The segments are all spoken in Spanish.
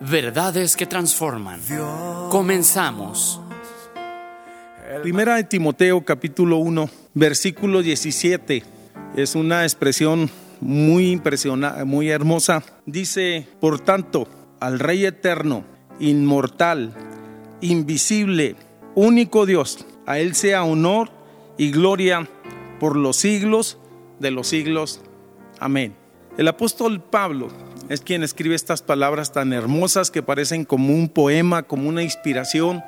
Verdades que transforman. Comenzamos. Primera de Timoteo capítulo 1, versículo 17. Es una expresión muy impresionante, muy hermosa. Dice, por tanto, al Rey eterno, inmortal, invisible, único Dios, a Él sea honor y gloria por los siglos de los siglos. Amén. El apóstol Pablo es quien escribe estas palabras tan hermosas que parecen como un poema, como una inspiración,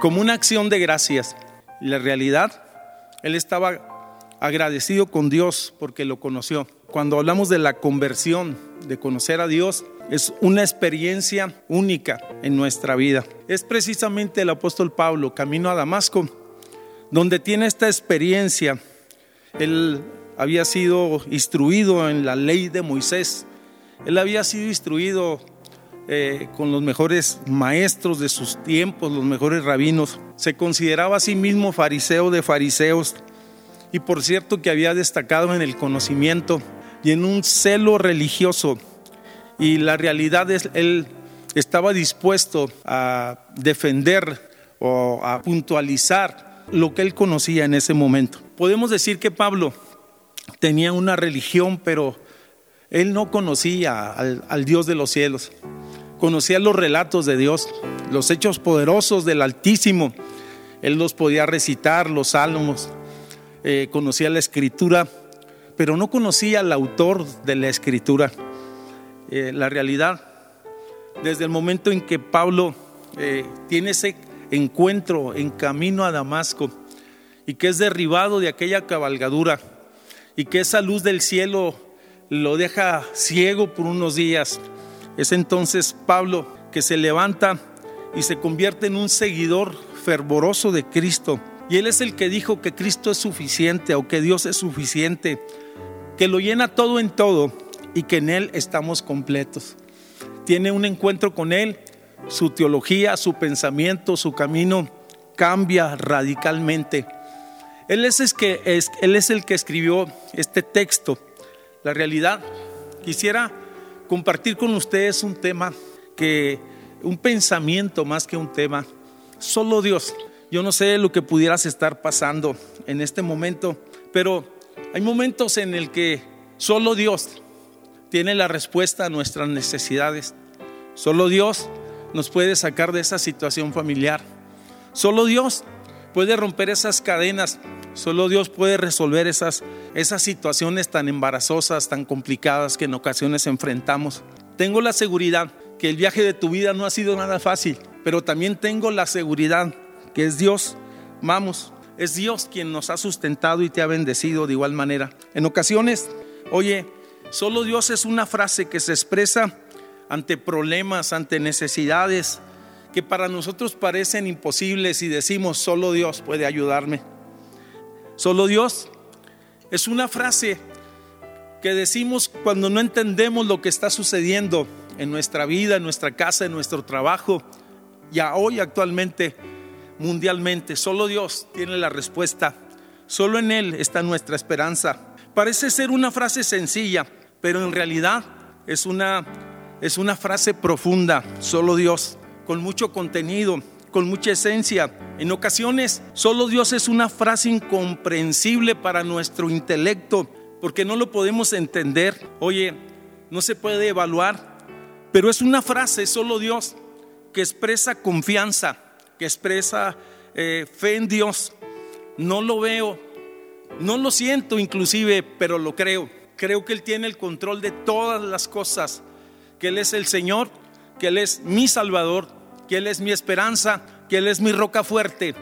como una acción de gracias. la realidad, él estaba agradecido con Dios porque lo conoció. Cuando hablamos de la conversión, de conocer a Dios, es una experiencia única en nuestra vida. Es precisamente el apóstol Pablo, camino a Damasco, donde tiene esta experiencia. Él había sido instruido en la ley de Moisés, él había sido instruido eh, con los mejores maestros de sus tiempos, los mejores rabinos. Se consideraba a sí mismo fariseo de fariseos y por cierto que había destacado en el conocimiento y en un celo religioso. Y la realidad es, él estaba dispuesto a defender o a puntualizar lo que él conocía en ese momento. Podemos decir que Pablo tenía una religión, pero él no conocía al, Dios de los cielos, conocía los relatos de Dios, los hechos poderosos del Altísimo. Él los podía recitar, los salmos, eh, conocía la escritura, pero no conocía al autor de la escritura. Eh, la realidad, desde el momento en que Pablo eh, tiene ese encuentro en camino a Damasco y que es derribado de aquella cabalgadura y que esa luz del cielo lo deja ciego por unos días. Es entonces Pablo que se levanta y se convierte en un seguidor fervoroso de Cristo. Y él es el que dijo que Cristo es suficiente o que Dios es suficiente, que lo llena todo en todo y que en Él estamos completos. Tiene un encuentro con Él, su teología, su pensamiento, su camino cambia radicalmente. Él es, el que, él es el que escribió este texto la realidad. Quisiera compartir con ustedes un tema que, un pensamiento más que un tema, solo Dios. Yo no sé lo que pudieras estar pasando en este momento, pero hay momentos en el que solo Dios tiene la respuesta a nuestras necesidades. Solo Dios nos puede sacar de esa situación familiar. Solo Dios puede romper esas cadenas Solo Dios puede resolver esas, esas situaciones tan embarazosas, tan complicadas que en ocasiones enfrentamos. Tengo la seguridad que el viaje de tu vida no ha sido nada fácil, pero también tengo la seguridad que es Dios. Vamos, es Dios quien nos ha sustentado y te ha bendecido de igual manera. En ocasiones, oye, solo Dios es una frase que se expresa ante problemas, ante necesidades que para nosotros parecen imposibles y decimos, solo Dios puede ayudarme. Solo Dios. Es una frase que decimos cuando no entendemos lo que está sucediendo en nuestra vida, en nuestra casa, en nuestro trabajo, ya hoy actualmente, mundialmente. Solo Dios tiene la respuesta. Solo en Él está nuestra esperanza. Parece ser una frase sencilla, pero en realidad es una, es una frase profunda. Solo Dios, con mucho contenido con mucha esencia. En ocasiones, solo Dios es una frase incomprensible para nuestro intelecto, porque no lo podemos entender. Oye, no se puede evaluar, pero es una frase, solo Dios, que expresa confianza, que expresa eh, fe en Dios. No lo veo, no lo siento inclusive, pero lo creo. Creo que Él tiene el control de todas las cosas, que Él es el Señor, que Él es mi Salvador que Él es mi esperanza, que Él es mi roca fuerte,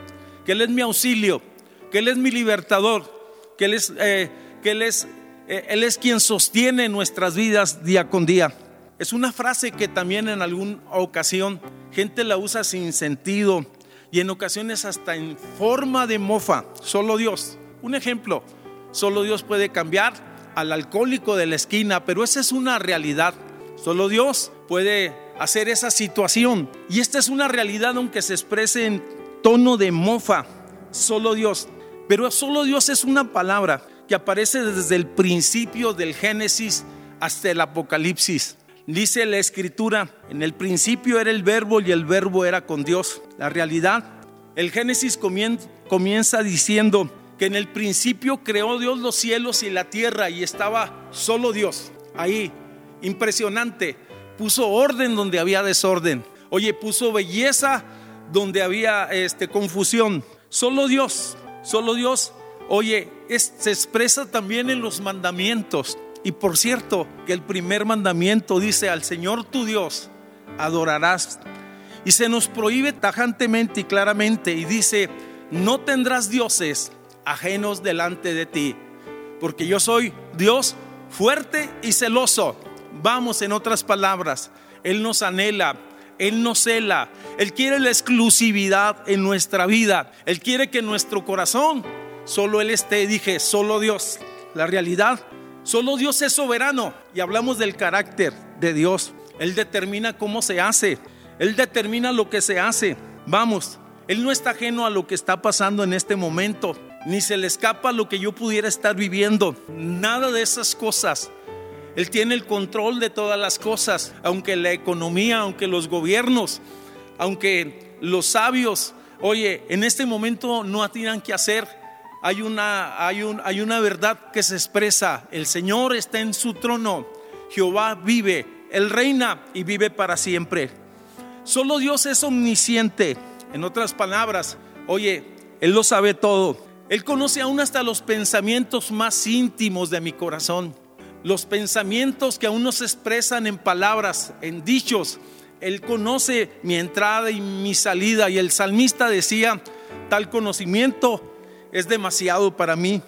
que Él es mi auxilio, que Él es mi libertador, que Él es, eh, él es, eh, él es quien sostiene nuestras vidas día con día. Es una frase que también en alguna ocasión gente la usa sin sentido, y en ocasiones hasta en forma de mofa. Solo Dios. Un ejemplo, solo Dios puede cambiar al alcohólico de la esquina, pero esa es una realidad. Solo Dios puede hacer esa situación. Y esta es una realidad aunque se exprese en tono de mofa. Solo Dios. Pero solo Dios es una palabra que aparece desde el principio del Génesis hasta el Apocalipsis. Dice la escritura, en el principio era el verbo y el verbo era con Dios. La realidad, el Génesis comienza diciendo que en el principio creó Dios los cielos y la tierra y estaba solo Dios. Ahí, impresionante. Puso orden donde había desorden. Oye, puso belleza donde había este, confusión. Solo Dios, solo Dios. Oye, se expresa también en los mandamientos. Y por cierto, que el primer mandamiento dice al Señor tu Dios, adorarás. Y se nos prohíbe tajantemente y claramente y dice, no tendrás dioses ajenos delante de ti, porque yo soy Dios fuerte y celoso. Vamos, en otras palabras, Él nos anhela, Él nos cela, Él quiere la exclusividad en nuestra vida, Él quiere que nuestro corazón solo Él esté, dije, solo Dios. La realidad Solo Dios es soberano y hablamos del carácter de Dios. Él determina cómo se hace. Él determina lo que se hace. Vamos, Él no está ajeno a lo que está pasando en este momento. Ni se le escapa lo que yo pudiera estar viviendo. Nada de esas cosas. Él tiene el control de todas las cosas. Aunque la economía, aunque los gobiernos, aunque los sabios, oye, en este momento no tienen que hacer hay una, hay, un, hay una verdad que se expresa. El Señor está en su trono. Jehová vive. Él reina y vive para siempre. Solo Dios es omnisciente. En otras palabras, oye, Él lo sabe todo. Él conoce aún hasta los pensamientos más íntimos de mi corazón. Los pensamientos que aún no se expresan en palabras, en dichos. Él conoce mi entrada y mi salida. Y el salmista decía, tal conocimiento es demasiado para mí.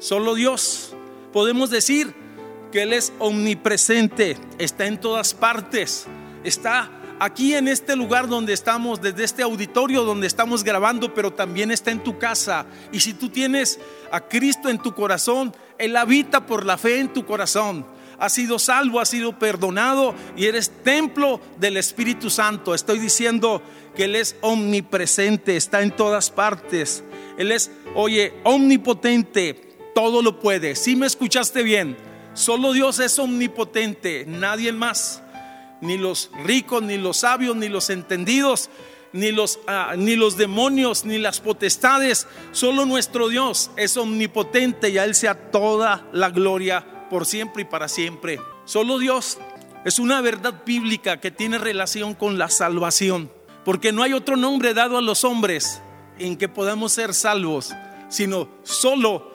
Solo Dios. Podemos decir que Él es omnipresente, está en todas partes, está aquí en este lugar donde estamos, desde este auditorio donde estamos grabando, pero también está en tu casa. Y si tú tienes a Cristo en tu corazón, Él habita por la fe en tu corazón. Has sido salvo, has sido perdonado y eres templo del Espíritu Santo. Estoy diciendo que Él es omnipresente, está en todas partes. Él es, oye, omnipotente, todo lo puede. Si me escuchaste bien, solo Dios es omnipotente, nadie más. Ni los ricos, ni los sabios, ni los entendidos, ni los, ah, ni los demonios, ni las potestades. Solo nuestro Dios es omnipotente y a Él sea toda la gloria por siempre y para siempre. Solo Dios es una verdad bíblica que tiene relación con la salvación, porque no hay otro nombre dado a los hombres en que podamos ser salvos, sino solo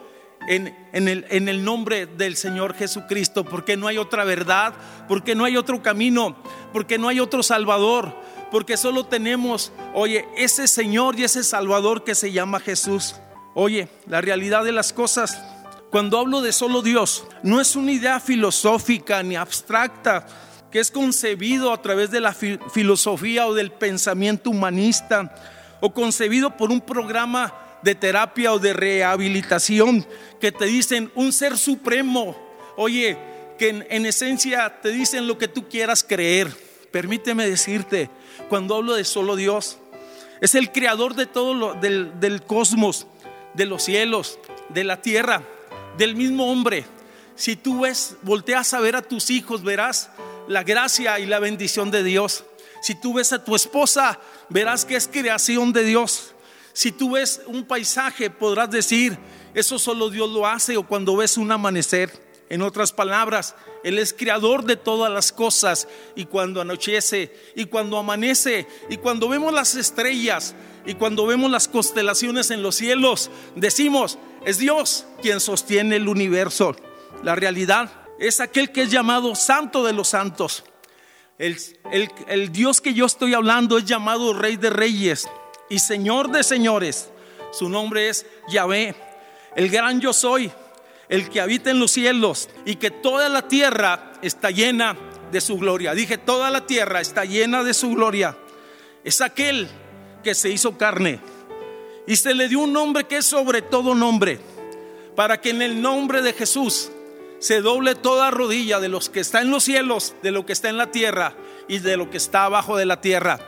en, el, en, el, nombre del Señor Jesucristo, porque no hay otra verdad, porque no hay otro camino, porque no hay otro Salvador, porque solo tenemos, oye, ese Señor y ese Salvador que se llama Jesús. Oye, la realidad de las cosas, cuando hablo de solo Dios, no es una idea filosófica ni abstracta que es concebido a través de la filosofía o del pensamiento humanista o concebido por un programa de terapia o de rehabilitación que te dicen un ser supremo. Oye, que en, esencia te dicen lo que tú quieras creer. Permíteme decirte, cuando hablo de solo Dios, es el creador de todo lo, del, del cosmos, de los cielos, de la tierra, del mismo hombre. Si tú ves, volteas a ver a tus hijos, verás la gracia y la bendición de Dios. Si tú ves a tu esposa, verás que es creación de Dios. Si tú ves un paisaje, podrás decir, eso solo Dios lo hace o cuando ves un amanecer. En otras palabras, Él es creador de todas las cosas y cuando anochece y cuando amanece y cuando vemos las estrellas y cuando vemos las constelaciones en los cielos, decimos, es Dios quien sostiene el universo. La realidad es aquel que es llamado Santo de los Santos. El, Dios que yo estoy hablando es llamado Rey de Reyes y Señor de Señores. Su nombre es Yahvé, el gran yo soy, el que habita en los cielos y que toda la tierra está llena de su gloria. Dije, toda la tierra está llena de su gloria. Es aquel que se hizo carne. Y se le dio un nombre que es sobre todo nombre, para que en el nombre de Jesús se doble toda rodilla de los que está en los cielos, de lo que está en la tierra y de lo que está abajo de la tierra.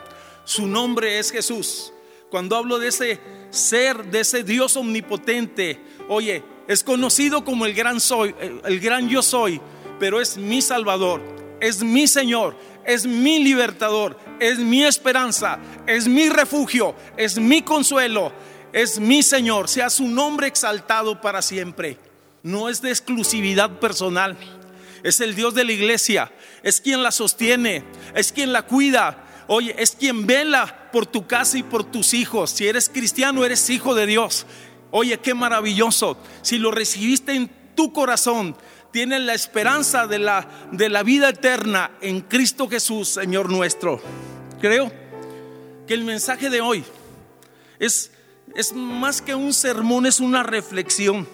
Su nombre es Jesús. Cuando hablo de ese ser, de ese Dios omnipotente, oye, es conocido como el gran soy, el gran yo soy, pero es mi Salvador, es mi Señor, es mi libertador, es mi esperanza, es mi refugio, es mi consuelo, es mi Señor. Sea su nombre exaltado para siempre. No es de exclusividad personal. Es el Dios de la iglesia. Es quien la sostiene. Es quien la cuida. Oye, es quien vela por tu casa y por tus hijos. Si eres cristiano, eres hijo de Dios. Oye, qué maravilloso. Si lo recibiste en tu corazón, tienes la esperanza de la, de la vida eterna en Cristo Jesús, Señor nuestro. Creo que el mensaje de hoy es, es más que un sermón, es una reflexión.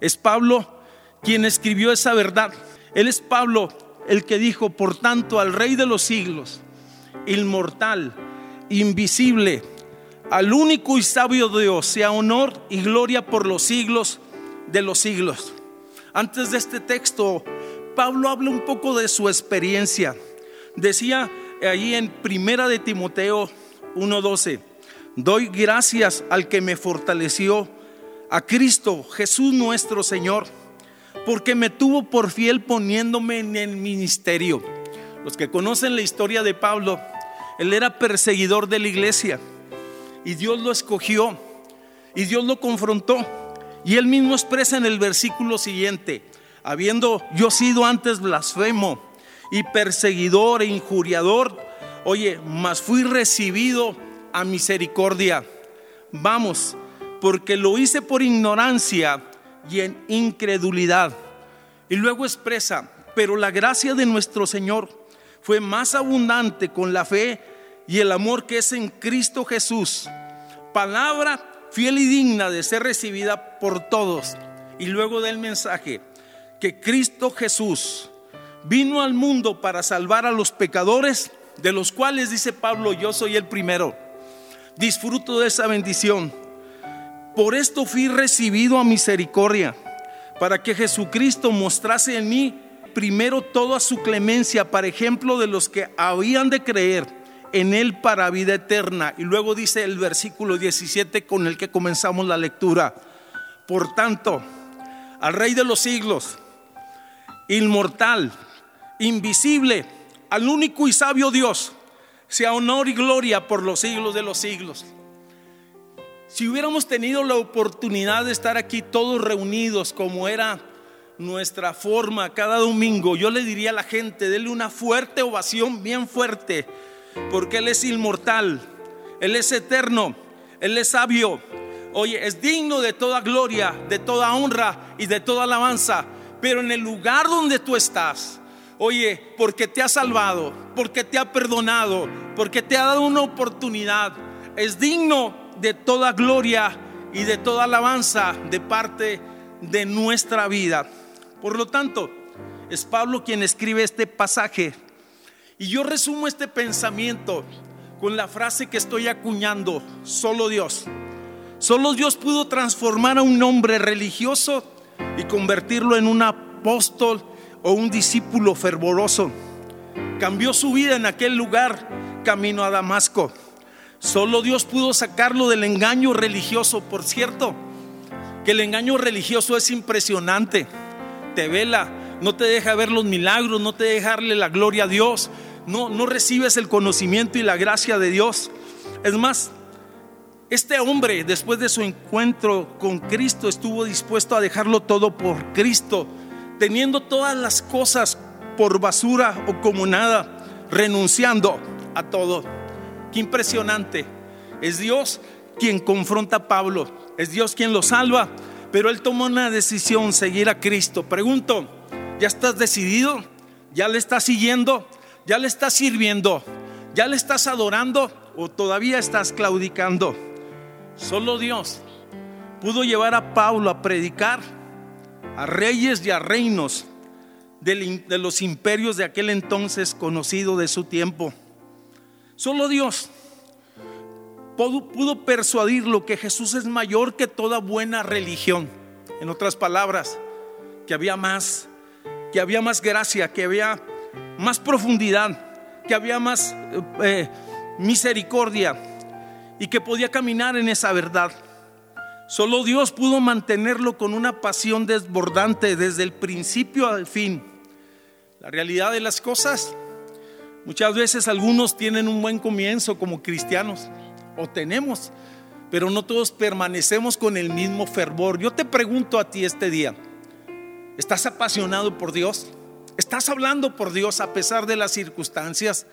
Es Pablo quien escribió esa verdad. Él es Pablo el que dijo, por tanto, al Rey de los siglos, inmortal, invisible, al único y sabio Dios, sea honor y gloria por los siglos de los siglos. Antes de este texto, Pablo habla un poco de su experiencia. Decía ahí en Primera de Timoteo 1:12, doy gracias al que me fortaleció, a Cristo Jesús nuestro Señor, porque me tuvo por fiel poniéndome en el ministerio. Los que conocen la historia de Pablo, él era perseguidor de la iglesia y Dios lo escogió y Dios lo confrontó. Y él mismo expresa en el versículo siguiente, habiendo yo sido antes blasfemo y perseguidor e injuriador, oye, mas fui recibido a misericordia. Vamos, porque lo hice por ignorancia y en incredulidad. Y luego expresa, pero la gracia de nuestro Señor fue más abundante con la fe y el amor que es en Cristo Jesús. Palabra fiel y digna de ser recibida por todos. Y luego del mensaje que Cristo Jesús vino al mundo para salvar a los pecadores, de los cuales dice Pablo, yo soy el primero. Disfruto de esa bendición. Por esto fui recibido a misericordia, para que Jesucristo mostrase en mí primero toda su clemencia, para ejemplo de los que habían de creer en Él para vida eterna. Y luego dice el versículo 17 con el que comenzamos la lectura. Por tanto, al Rey de los siglos, inmortal, invisible, al único y sabio Dios, sea honor y gloria por los siglos de los siglos. Si hubiéramos tenido la oportunidad de estar aquí todos reunidos como era nuestra forma cada domingo, yo le diría a la gente, denle una fuerte ovación, bien fuerte, porque Él es inmortal, Él es eterno, Él es sabio. Oye, es digno de toda gloria, de toda honra y de toda alabanza. Pero en el lugar donde tú estás, oye, porque te ha salvado, porque te ha perdonado, porque te ha dado una oportunidad, es digno de toda gloria y de toda alabanza de parte de nuestra vida. Por lo tanto, es Pablo quien escribe este pasaje y yo resumo este pensamiento con la frase que estoy acuñando, solo Dios. Solo Dios pudo transformar a un hombre religioso y convertirlo en un apóstol o un discípulo fervoroso. Cambió su vida en aquel lugar, camino a Damasco. Solo Dios pudo sacarlo del engaño religioso, por cierto, que el engaño religioso es impresionante. Te vela, no te deja ver los milagros, no te deja darle la gloria a Dios, no, no recibes el conocimiento y la gracia de Dios. Es más, este hombre, después de su encuentro con Cristo, estuvo dispuesto a dejarlo todo por Cristo, teniendo todas las cosas por basura o como nada, renunciando a todo. Qué impresionante. Es Dios quien confronta a Pablo, es Dios quien lo salva, pero él tomó una decisión, seguir a Cristo. Pregunto, ¿ya estás decidido? ¿Ya le estás siguiendo? ¿Ya le estás sirviendo? ¿Ya le estás adorando o todavía estás claudicando? Solo Dios pudo llevar a Pablo a predicar a reyes y a reinos de los imperios de aquel entonces conocido de su tiempo. Solo Dios. pudo, persuadirlo que Jesús es mayor que toda buena religión. En otras palabras, que había más, que había más gracia, que había más profundidad, que había más eh, misericordia y que podía caminar en esa verdad. Solo Dios pudo mantenerlo con una pasión desbordante desde el principio al fin. La realidad de las cosas, muchas veces algunos tienen un buen comienzo como cristianos, o tenemos, pero no todos permanecemos con el mismo fervor. Yo te pregunto a ti este día, ¿estás apasionado por Dios? ¿Estás hablando por Dios a pesar de las circunstancias?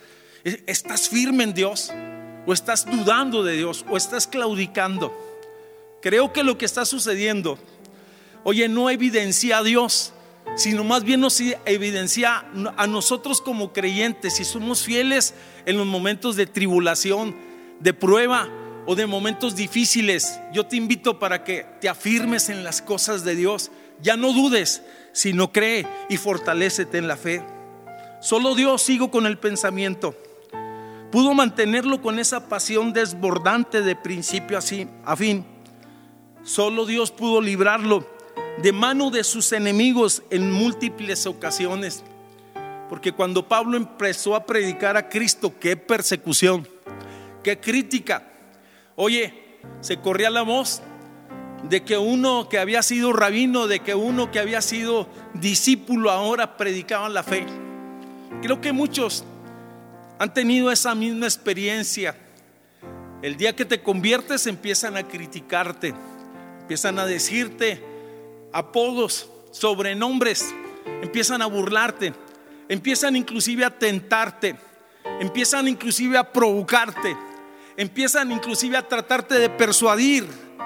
¿Estás firme en Dios? ¿O estás dudando de Dios? ¿O estás claudicando? Creo que lo que está sucediendo, oye, no evidencia a Dios, sino más bien nos evidencia a nosotros como creyentes, si somos fieles en los momentos de tribulación, de prueba o de momentos difíciles. Yo te invito para que te afirmes en las cosas de Dios. Ya no dudes, sino cree y fortalecete en la fe. Solo Dios, sigo con el pensamiento, pudo mantenerlo con esa pasión desbordante de principio a fin. Solo Dios pudo librarlo de mano de sus enemigos en múltiples ocasiones. Porque cuando Pablo empezó a predicar a Cristo, qué persecución, qué crítica. Oye, se corría la voz de que uno que había sido rabino, de que uno que había sido discípulo ahora predicaba la fe. Creo que muchos han tenido esa misma experiencia. El día que te conviertes empiezan a criticarte empiezan a decirte apodos, sobrenombres, empiezan a burlarte, empiezan inclusive a tentarte, empiezan inclusive a provocarte, empiezan inclusive a tratarte de persuadir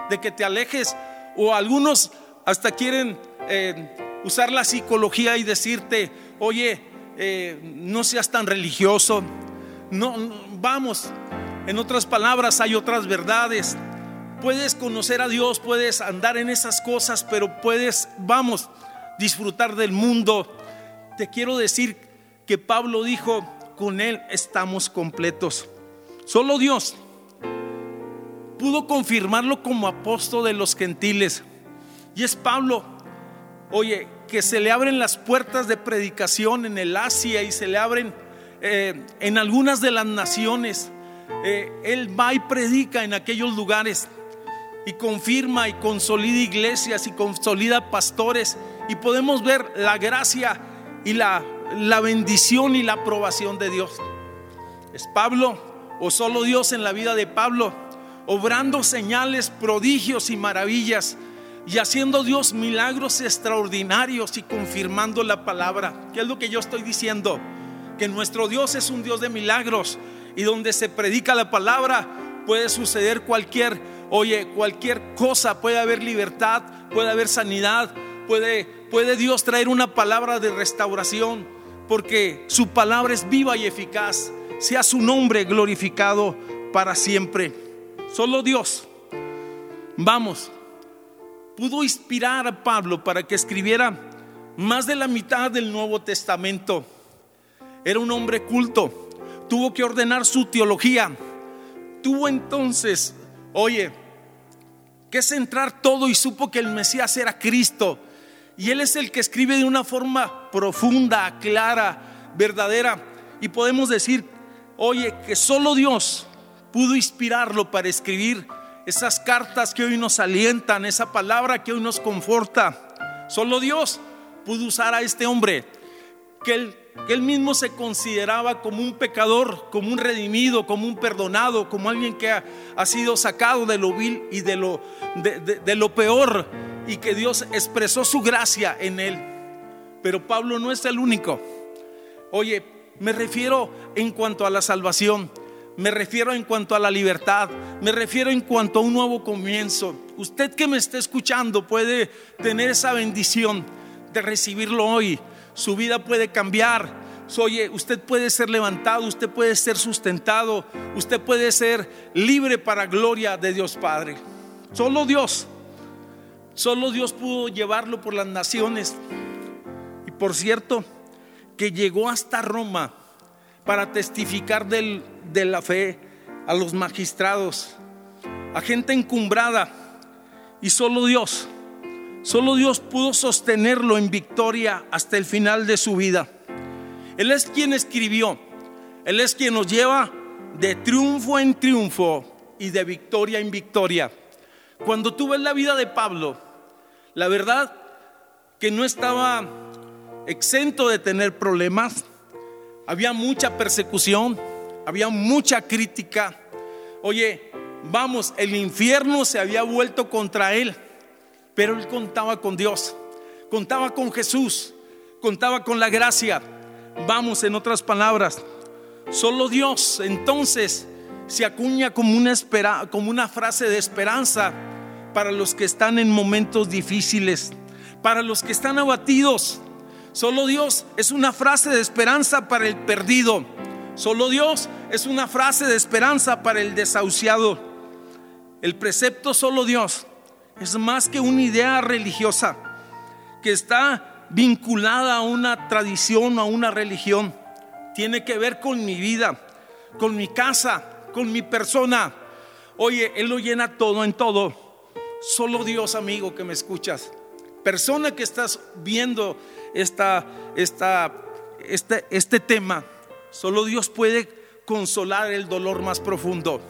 de que te alejes o algunos hasta quieren eh, usar la psicología y decirte, oye, eh, no seas tan religioso, no, vamos, en otras palabras hay otras verdades, Puedes conocer a Dios, puedes andar en esas cosas, pero puedes, vamos, disfrutar del mundo. Te quiero decir que Pablo dijo, con Él estamos completos. Solo Dios pudo confirmarlo como apóstol de los gentiles. Y es Pablo, oye, que se le abren las puertas de predicación en el Asia y se le abren eh, en algunas de las naciones. Eh, él va y predica en aquellos lugares y confirma y consolida iglesias y consolida pastores y podemos ver la gracia y la, la bendición y la aprobación de Dios. ¿Es Pablo o solo Dios en la vida de Pablo? Obrando señales, prodigios y maravillas y haciendo Dios milagros extraordinarios y confirmando la palabra. ¿Qué es lo que yo estoy diciendo? Que nuestro Dios es un Dios de milagros y donde se predica la palabra puede suceder cualquier Oye, cualquier cosa, puede haber libertad, puede haber sanidad, puede, puede Dios traer una palabra de restauración, porque su palabra es viva y eficaz. Sea su nombre glorificado para siempre. Solo Dios, vamos, pudo inspirar a Pablo para que escribiera más de la mitad del Nuevo Testamento. Era un hombre culto, tuvo que ordenar su teología, tuvo entonces oye, que centrar todo y supo que el Mesías era Cristo. Y Él es el que escribe de una forma profunda, clara, verdadera. Y podemos decir, oye, que solo Dios pudo inspirarlo para escribir esas cartas que hoy nos alientan, esa palabra que hoy nos conforta. Solo Dios pudo usar a este hombre que él mismo se consideraba como un pecador, como un redimido, como un perdonado, como alguien que ha, sido sacado de lo vil y de lo, de, lo peor y que Dios expresó su gracia en él. Pero Pablo no es el único. Oye, me refiero en cuanto a la salvación, me refiero en cuanto a la libertad, me refiero en cuanto a un nuevo comienzo. Usted que me está escuchando puede tener esa bendición de recibirlo hoy su vida puede cambiar. Oye, usted puede ser levantado, usted puede ser sustentado, usted puede ser libre para gloria de Dios Padre. Solo Dios, solo Dios pudo llevarlo por las naciones. Y por cierto, que llegó hasta Roma para testificar de la fe a los magistrados, a gente encumbrada y solo Dios, solo Dios pudo sostenerlo en victoria hasta el final de su vida. Él es quien escribió, Él es quien nos lleva de triunfo en triunfo y de victoria en victoria. Cuando tú ves la vida de Pablo, la verdad que no estaba exento de tener problemas, había mucha persecución, había mucha crítica. Oye, vamos, el infierno se había vuelto contra él, pero él contaba con Dios, contaba con Jesús, contaba con la gracia. Vamos, en otras palabras, solo Dios entonces se acuña como una, espera, como una frase de esperanza para los que están en momentos difíciles, para los que están abatidos. Solo Dios es una frase de esperanza para el perdido. Solo Dios es una frase de esperanza para el desahuciado. El precepto solo Dios es más que una idea religiosa que está vinculada a una tradición o a una religión. Tiene que ver con mi vida, con mi casa, con mi persona. Oye, Él lo llena todo en todo. Solo Dios, amigo, que me escuchas. Persona que estás viendo esta, esta, este, este tema, solo Dios puede consolar el dolor más profundo.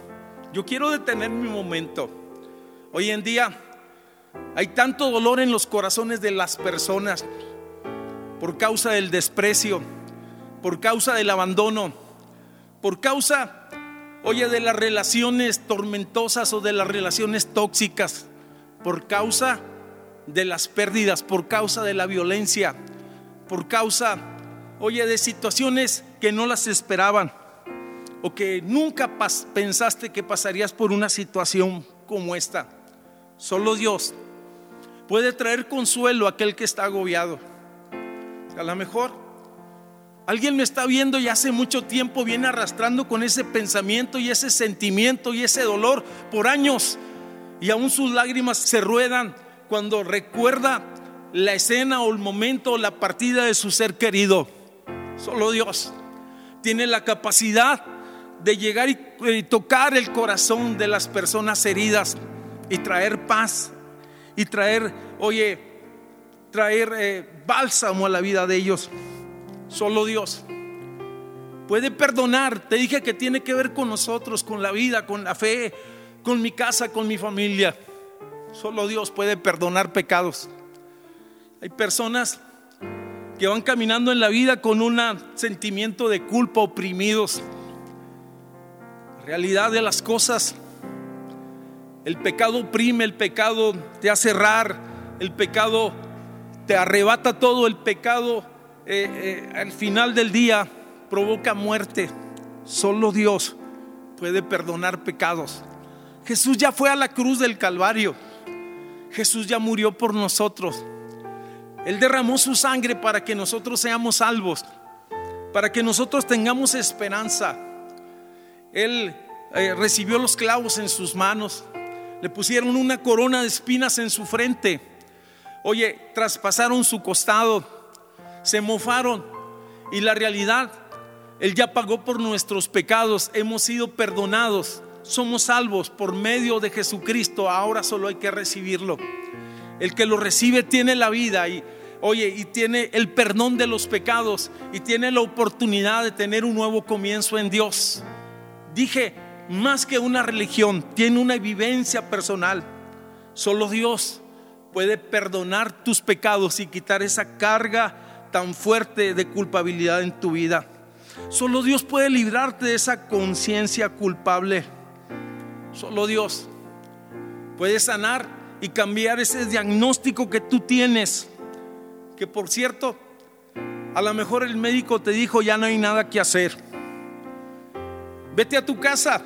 Yo quiero detener mi momento. Hoy en día hay tanto dolor en los corazones de las personas por causa del desprecio, por causa del abandono, por causa, oye, de las relaciones tormentosas o de las relaciones tóxicas, por causa de las pérdidas, por causa de la violencia, por causa, oye, de situaciones que no las esperaban o que nunca pensaste que pasarías por una situación como esta. Solo Dios puede traer consuelo a aquel que está agobiado. A lo mejor alguien me está viendo y hace mucho tiempo viene arrastrando con ese pensamiento y ese sentimiento y ese dolor por años y aún sus lágrimas se ruedan cuando recuerda la escena o el momento o la partida de su ser querido. Solo Dios tiene la capacidad de llegar y, tocar el corazón de las personas heridas y traer paz y traer, oye, traer eh, bálsamo a la vida de ellos. Solo Dios puede perdonar. Te dije que tiene que ver con nosotros, con la vida, con la fe, con mi casa, con mi familia. Solo Dios puede perdonar pecados. Hay personas que van caminando en la vida con un sentimiento de culpa, oprimidos. realidad de las cosas, el pecado oprime, el pecado te hace errar, el pecado te arrebata todo, el pecado eh, eh, al final del día provoca muerte. Solo Dios puede perdonar pecados. Jesús ya fue a la cruz del Calvario. Jesús ya murió por nosotros. Él derramó su sangre para que nosotros seamos salvos, para que nosotros tengamos esperanza. Él eh, recibió los clavos en sus manos, le pusieron una corona de espinas en su frente. Oye, traspasaron su costado, se mofaron y la realidad, Él ya pagó por nuestros pecados, hemos sido perdonados somos salvos por medio de Jesucristo, ahora solo hay que recibirlo. El que lo recibe tiene la vida y oye, y tiene el perdón de los pecados y tiene la oportunidad de tener un nuevo comienzo en Dios. Dije, más que una religión, tiene una vivencia personal. Solo Dios puede perdonar tus pecados y quitar esa carga tan fuerte de culpabilidad en tu vida. Solo Dios puede librarte de esa conciencia culpable. Solo Dios puede sanar y cambiar ese diagnóstico que tú tienes. Que por cierto, a lo mejor el médico te dijo ya no hay nada que hacer. Vete a tu casa,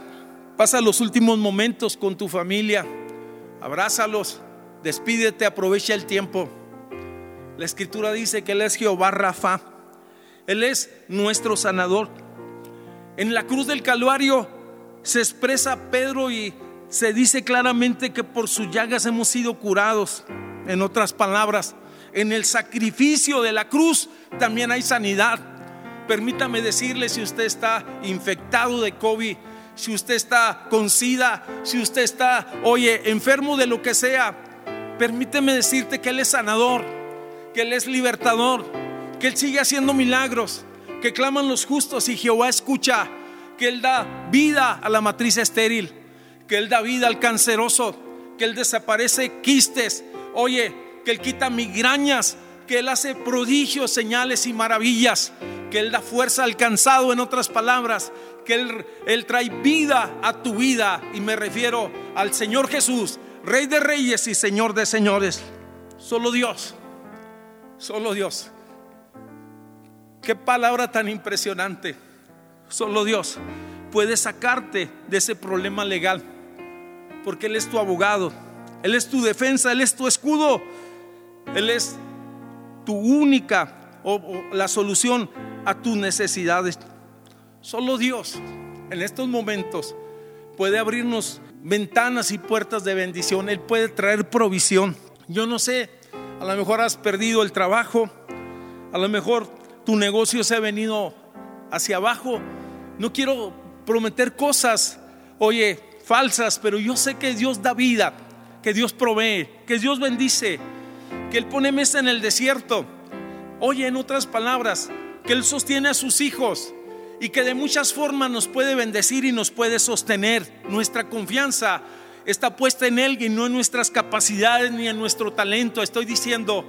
pasa los últimos momentos con tu familia, abrázalos, despídete, aprovecha el tiempo. La escritura dice que Él es Jehová Rafa, Él es nuestro sanador. En la cruz del Calvario se expresa Pedro y se dice claramente que por sus llagas hemos sido curados. En otras palabras, en el sacrificio de la cruz también hay sanidad. Permítame decirle si usted está infectado de COVID, si usted está con sida, si usted está, oye, enfermo de lo que sea, permíteme decirte que Él es sanador, que Él es libertador, que Él sigue haciendo milagros, que claman los justos y Jehová escucha, que Él da vida a la matriz estéril, que Él da vida al canceroso, que Él desaparece quistes, oye, que Él quita migrañas, que Él hace prodigios, señales y maravillas, que Él da fuerza al cansado, en otras palabras, que Él, Él trae vida a tu vida. Y me refiero al Señor Jesús, Rey de Reyes y Señor de Señores. Solo Dios, solo Dios. Qué palabra tan impresionante. Solo Dios puede sacarte de ese problema legal, porque Él es tu abogado, Él es tu defensa, Él es tu escudo, Él es tu única o, la solución a tus necesidades. Solo Dios en estos momentos puede abrirnos ventanas y puertas de bendición. Él puede traer provisión. Yo no sé, a lo mejor has perdido el trabajo, a lo mejor tu negocio se ha venido hacia abajo. No quiero prometer cosas, oye, falsas, pero yo sé que Dios da vida, que Dios provee, que Dios bendice que Él pone mesa en el desierto. Oye, en otras palabras, que Él sostiene a sus hijos y que de muchas formas nos puede bendecir y nos puede sostener. Nuestra confianza está puesta en Él y no en nuestras capacidades ni en nuestro talento. Estoy diciendo,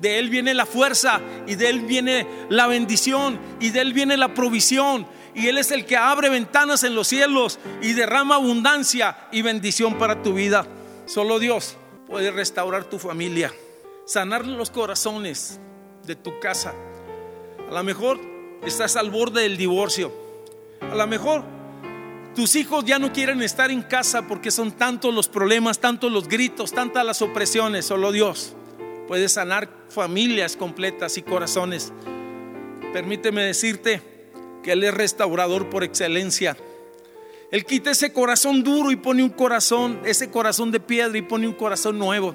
de Él viene la fuerza y de Él viene la bendición y de Él viene la provisión. Y Él es el que abre ventanas en los cielos y derrama abundancia y bendición para tu vida. Solo Dios puede restaurar tu familia sanar los corazones de tu casa. A lo mejor estás al borde del divorcio. A lo mejor tus hijos ya no quieren estar en casa porque son tantos los problemas, tantos los gritos, tantas las opresiones. Solo Dios puede sanar familias completas y corazones. Permíteme decirte que Él es restaurador por excelencia. Él quita ese corazón duro y pone un corazón, ese corazón de piedra y pone un corazón nuevo.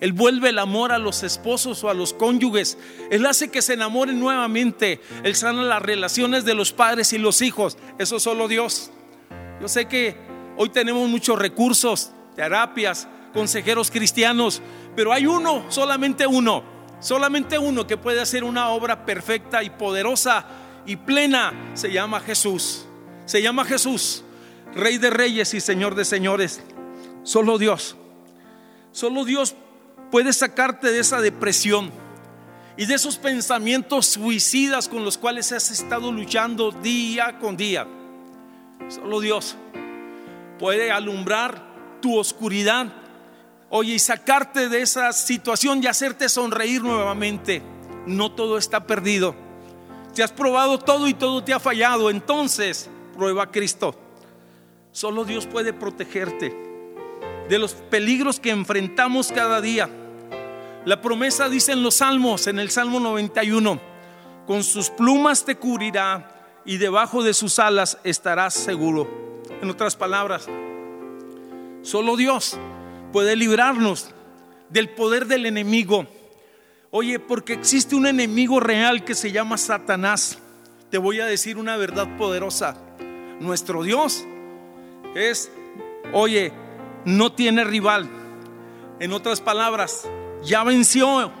Él vuelve el amor a los esposos o a los cónyuges. Él hace que se enamoren nuevamente. Él sana las relaciones de los padres y los hijos. Eso solo Dios. Yo sé que hoy tenemos muchos recursos, terapias, consejeros cristianos, pero hay uno, solamente uno, solamente uno que puede hacer una obra perfecta y poderosa y plena. Se llama Jesús. Se llama Jesús, Rey de Reyes y Señor de Señores. Solo Dios. Solo Dios puede sacarte de esa depresión y de esos pensamientos suicidas con los cuales has estado luchando día con día. Solo Dios puede alumbrar tu oscuridad, oye, y sacarte de esa situación y hacerte sonreír nuevamente. No todo está perdido. Te has probado todo y todo te ha fallado. Entonces, prueba a Cristo. Solo Dios puede protegerte de los peligros que enfrentamos cada día. La promesa dice en los salmos, en el Salmo 91, con sus plumas te cubrirá y debajo de sus alas estarás seguro. En otras palabras, solo Dios puede librarnos del poder del enemigo. Oye, porque existe un enemigo real que se llama Satanás. Te voy a decir una verdad poderosa. Nuestro Dios es, oye, no tiene rival. En otras palabras, ya venció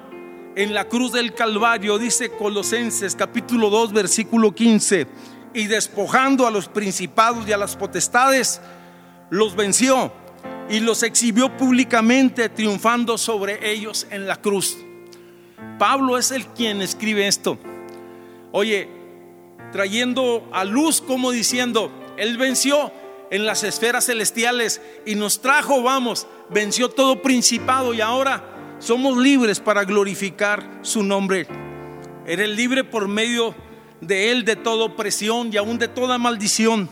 en la cruz del Calvario, dice Colosenses capítulo 2 versículo 15, y despojando a los principados y a las potestades, los venció y los exhibió públicamente, triunfando sobre ellos en la cruz. Pablo es el quien escribe esto. Oye, trayendo a luz como diciendo, Él venció en las esferas celestiales y nos trajo, vamos, venció todo principado y ahora somos libres para glorificar su nombre. Eres libre por medio de Él de toda opresión y aún de toda maldición,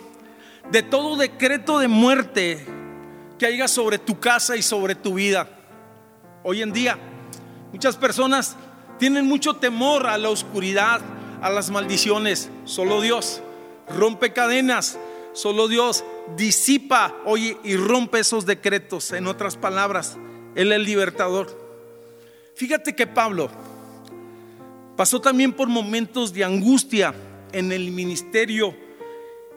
de todo decreto de muerte que haya sobre tu casa y sobre tu vida. Hoy en día, muchas personas tienen mucho temor a la oscuridad, a las maldiciones. Solo Dios rompe cadenas, solo Dios disipa, oye, y rompe esos decretos. En otras palabras, Él es el libertador. Fíjate que Pablo pasó también por momentos de angustia en el ministerio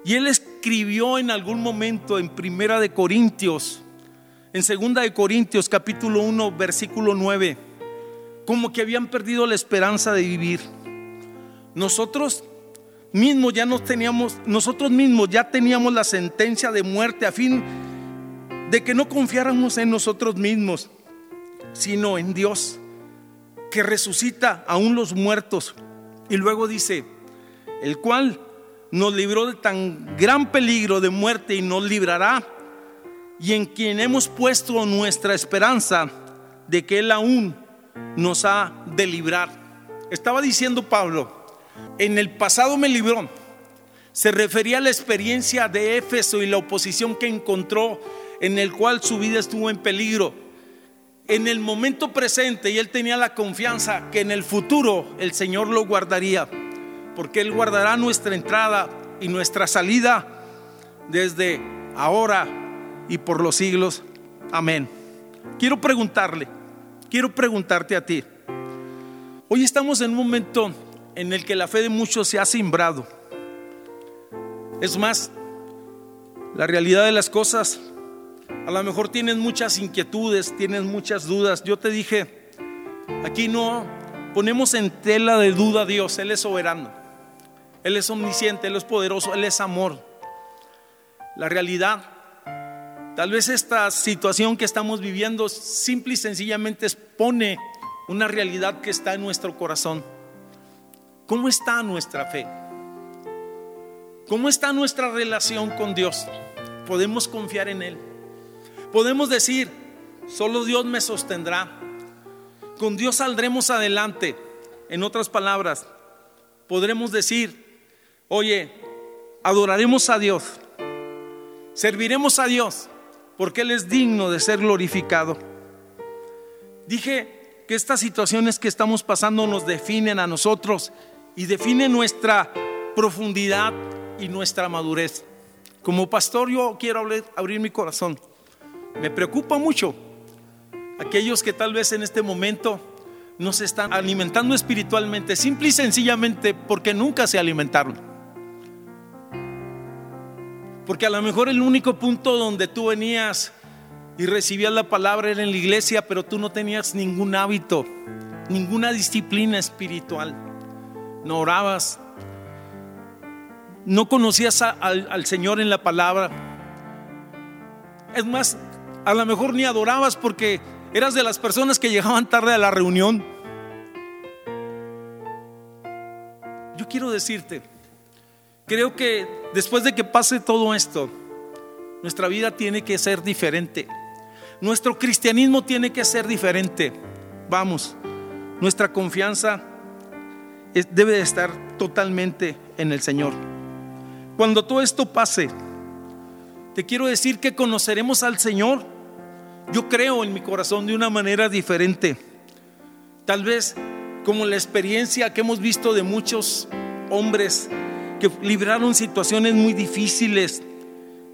Y él escribió en algún momento en Primera de Corintios, en Segunda de Corintios capítulo 1 versículo 9, como que habían perdido la esperanza de vivir. Nosotros mismos ya nos teníamos, nosotros mismos ya teníamos la sentencia de muerte a fin de que no confiáramos en nosotros mismos, sino en Dios, que resucita aún los muertos. Y luego dice, el cual nos libró de tan gran peligro de muerte y nos librará, y en quien hemos puesto nuestra esperanza de que Él aún nos ha de librar. Estaba diciendo Pablo, en el pasado me libró. Se refería a la experiencia de Éfeso y la oposición que encontró en el cual su vida estuvo en peligro. En el momento presente y él tenía la confianza que en el futuro el Señor lo guardaría, porque Él guardará nuestra entrada y nuestra salida desde ahora y por los siglos. Amén. Quiero preguntarle, quiero preguntarte a ti. Hoy estamos en un momento en el que la fe de muchos se ha simbrado. Es más, la realidad de las cosas, a lo mejor tienes muchas inquietudes, tienes muchas dudas. Yo te dije, aquí no ponemos en tela de duda a Dios, Él es soberano, Él es omnisciente, Él es poderoso, Él es amor. La realidad, tal vez esta situación que estamos viviendo simple y sencillamente expone una realidad que está en nuestro corazón. ¿Cómo está nuestra fe? ¿Cómo está nuestra relación con Dios? ¿Podemos confiar en Él? Podemos decir, solo Dios me sostendrá. Con Dios saldremos adelante. En otras palabras, podremos decir, oye, adoraremos a Dios, serviremos a Dios, porque Él es digno de ser glorificado. Dije que estas situaciones que estamos pasando nos definen a nosotros y define nuestra profundidad y nuestra madurez. Como pastor yo quiero abrir, mi corazón. Me preocupa mucho aquellos que tal vez en este momento no se están alimentando espiritualmente, simple y sencillamente porque nunca se alimentaron. Porque a lo mejor el único punto donde tú venías y recibías la palabra era en la iglesia, pero tú no tenías ningún hábito, ninguna disciplina espiritual no orabas, no conocías al, al Señor en la palabra. Es más, a lo mejor ni adorabas porque eras de las personas que llegaban tarde a la reunión. Yo quiero decirte, creo que después de que pase todo esto, nuestra vida tiene que ser diferente. Nuestro cristianismo tiene que ser diferente. Vamos, nuestra confianza debe de estar totalmente en el Señor. Cuando todo esto pase, te quiero decir que conoceremos al Señor. Yo creo en mi corazón de una manera diferente. Tal vez como la experiencia que hemos visto de muchos hombres que libraron situaciones muy difíciles,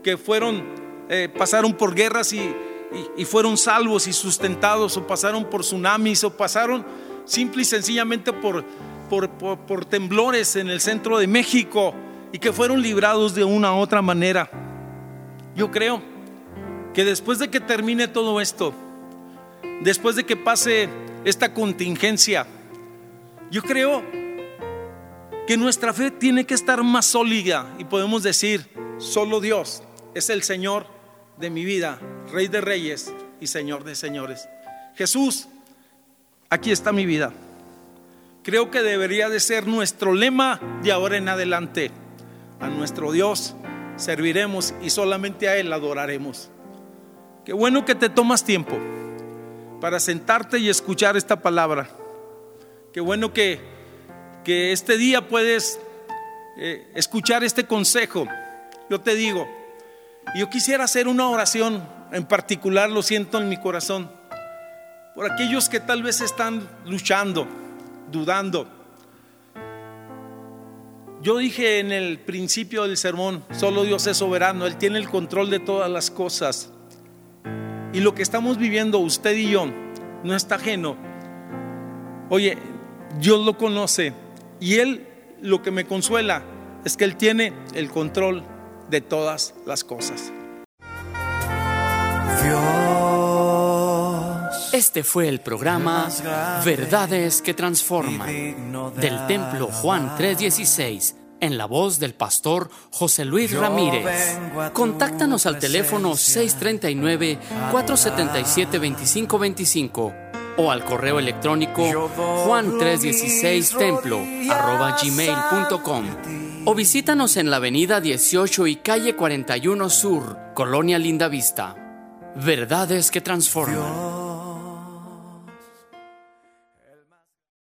que fueron, eh, pasaron por guerras y, fueron salvos y sustentados, o pasaron por tsunamis, o pasaron simple y sencillamente por por, temblores en el centro de México y que fueron librados de una u otra manera. Yo creo que después de que termine todo esto, después de que pase esta contingencia, yo creo que nuestra fe tiene que estar más sólida y podemos decir, solo Dios es el Señor de mi vida, Rey de Reyes y Señor de Señores. Jesús, aquí está mi vida creo que debería de ser nuestro lema de ahora en adelante. A nuestro Dios serviremos y solamente a Él adoraremos. Qué bueno que te tomas tiempo para sentarte y escuchar esta palabra. Qué bueno que, que este día puedes eh, escuchar este consejo. Yo te digo, yo quisiera hacer una oración en particular, lo siento en mi corazón, por aquellos que tal vez están luchando dudando. Yo dije en el principio del sermón, solo Dios es soberano, Él tiene el control de todas las cosas. Y lo que estamos viviendo usted y yo no está ajeno. Oye, Dios lo conoce y Él lo que me consuela es que Él tiene el control de todas las cosas. Este fue el programa Verdades que Transforman del Templo Juan 316 en la voz del pastor José Luis Ramírez. Contáctanos al teléfono 639-477-2525 o al correo electrónico juan316templo gmail.com o visítanos en la avenida 18 y calle 41 Sur, Colonia Linda Vista. Verdades que transforman.